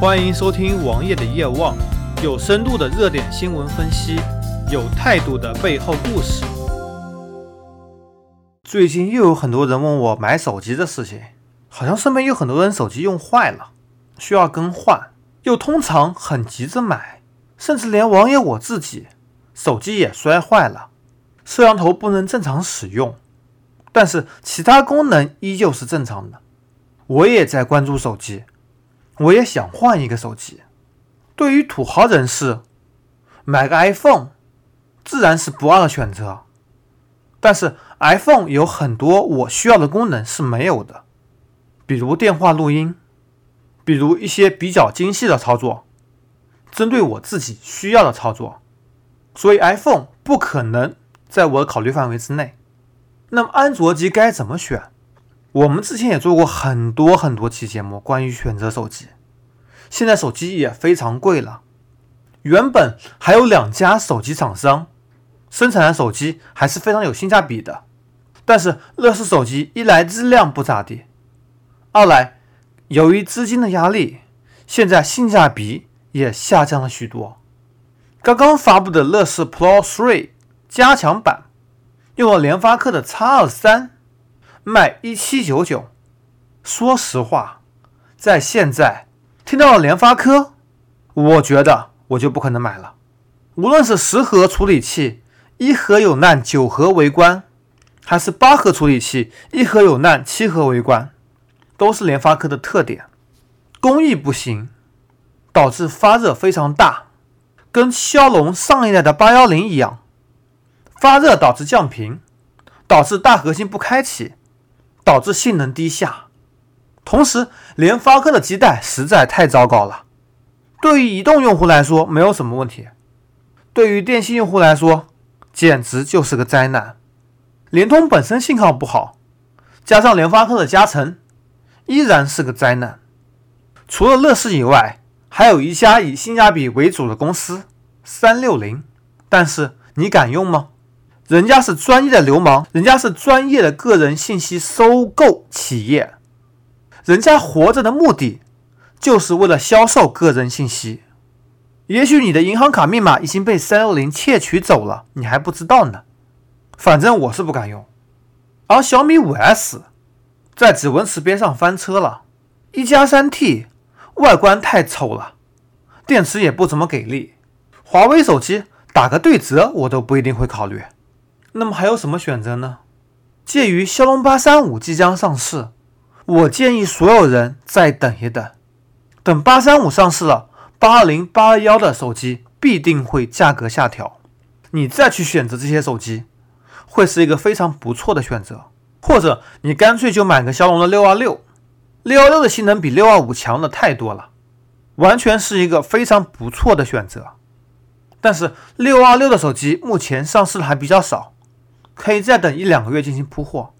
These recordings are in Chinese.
欢迎收听王爷的夜望，有深度的热点新闻分析，有态度的背后故事。最近又有很多人问我买手机的事情，好像身边有很多人手机用坏了，需要更换，又通常很急着买，甚至连王爷我自己手机也摔坏了，摄像头不能正常使用，但是其他功能依旧是正常的。我也在关注手机。我也想换一个手机。对于土豪人士，买个 iPhone 自然是不二的选择。但是 iPhone 有很多我需要的功能是没有的，比如电话录音，比如一些比较精细的操作，针对我自己需要的操作。所以 iPhone 不可能在我的考虑范围之内。那么安卓机该怎么选？我们之前也做过很多很多期节目，关于选择手机。现在手机也非常贵了，原本还有两家手机厂商生产的手机还是非常有性价比的，但是乐视手机一来质量不咋地，二来由于资金的压力，现在性价比也下降了许多。刚刚发布的乐视 Pro 3加强版，用了联发科的 X 二三。卖一七九九，说实话，在现在听到了联发科，我觉得我就不可能买了。无论是十核处理器，一核有难九核为关，还是八核处理器，一核有难七核为关，都是联发科的特点。工艺不行，导致发热非常大，跟骁龙上一代的八幺零一样，发热导致降频，导致大核心不开启。导致性能低下，同时联发科的基带实在太糟糕了。对于移动用户来说没有什么问题，对于电信用户来说简直就是个灾难。联通本身信号不好，加上联发科的加成，依然是个灾难。除了乐视以外，还有一家以性价比为主的公司三六零，但是你敢用吗？人家是专业的流氓，人家是专业的个人信息收购企业，人家活着的目的就是为了销售个人信息。也许你的银行卡密码已经被三六零窃取走了，你还不知道呢。反正我是不敢用。而小米五 S 在指纹识别上翻车了，一加三 T 外观太丑了，电池也不怎么给力。华为手机打个对折，我都不一定会考虑。那么还有什么选择呢？介于骁龙八三五即将上市，我建议所有人再等一等。等八三五上市了，八二零、八二幺的手机必定会价格下调，你再去选择这些手机，会是一个非常不错的选择。或者你干脆就买个骁龙的六二六，六二六的性能比六二五强的太多了，完全是一个非常不错的选择。但是六二六的手机目前上市的还比较少。可以再等一两个月进行铺货，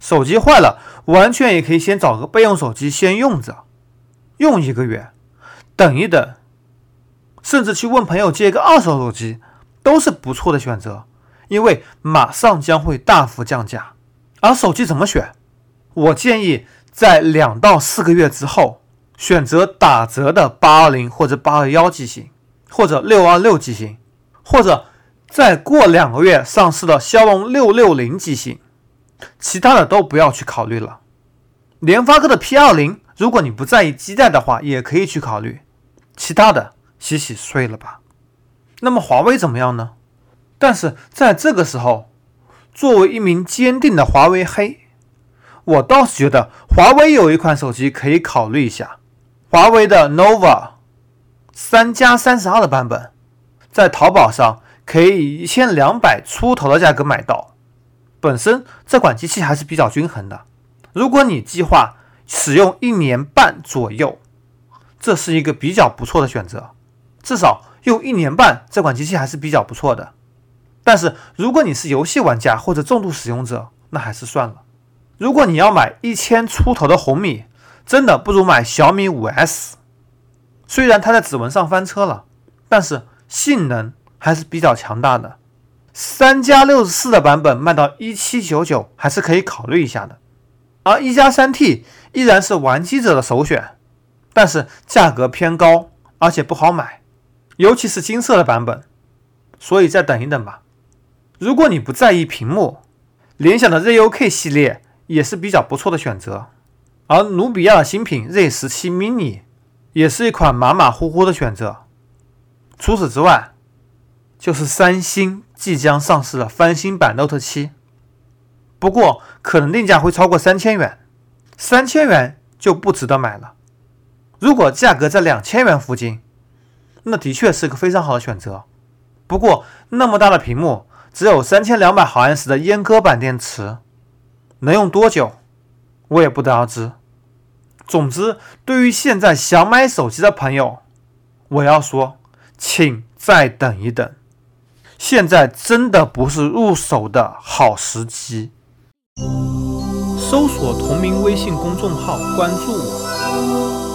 手机坏了，完全也可以先找个备用手机先用着，用一个月，等一等，甚至去问朋友借一个二手手机，都是不错的选择，因为马上将会大幅降价。而手机怎么选？我建议在两到四个月之后，选择打折的八二零或者八二幺机型，或者六二六机型，或者。再过两个月上市的骁龙六六零机型，其他的都不要去考虑了。联发科的 P 二零，如果你不在意基带的话，也可以去考虑。其他的洗洗睡了吧。那么华为怎么样呢？但是在这个时候，作为一名坚定的华为黑，我倒是觉得华为有一款手机可以考虑一下，华为的 nova 三加三十二的版本，在淘宝上。可以以一千两百出头的价格买到，本身这款机器还是比较均衡的。如果你计划使用一年半左右，这是一个比较不错的选择。至少用一年半，这款机器还是比较不错的。但是如果你是游戏玩家或者重度使用者，那还是算了。如果你要买一千出头的红米，真的不如买小米五 S。虽然它在指纹上翻车了，但是性能。还是比较强大的，三加六十四的版本卖到一七九九，还是可以考虑一下的。而一加三 T 依然是玩机者的首选，但是价格偏高，而且不好买，尤其是金色的版本，所以再等一等吧。如果你不在意屏幕，联想的 ZUK 系列也是比较不错的选择，而努比亚的新品 Z 十七 mini 也是一款马马虎虎的选择。除此之外，就是三星即将上市的翻新版 Note 七，不过可能定价会超过三千元，三千元就不值得买了。如果价格在两千元附近，那的确是个非常好的选择。不过那么大的屏幕，只有三千两百毫安时的阉割版电池，能用多久，我也不得而知。总之，对于现在想买手机的朋友，我要说，请再等一等。现在真的不是入手的好时机。搜索同名微信公众号，关注我。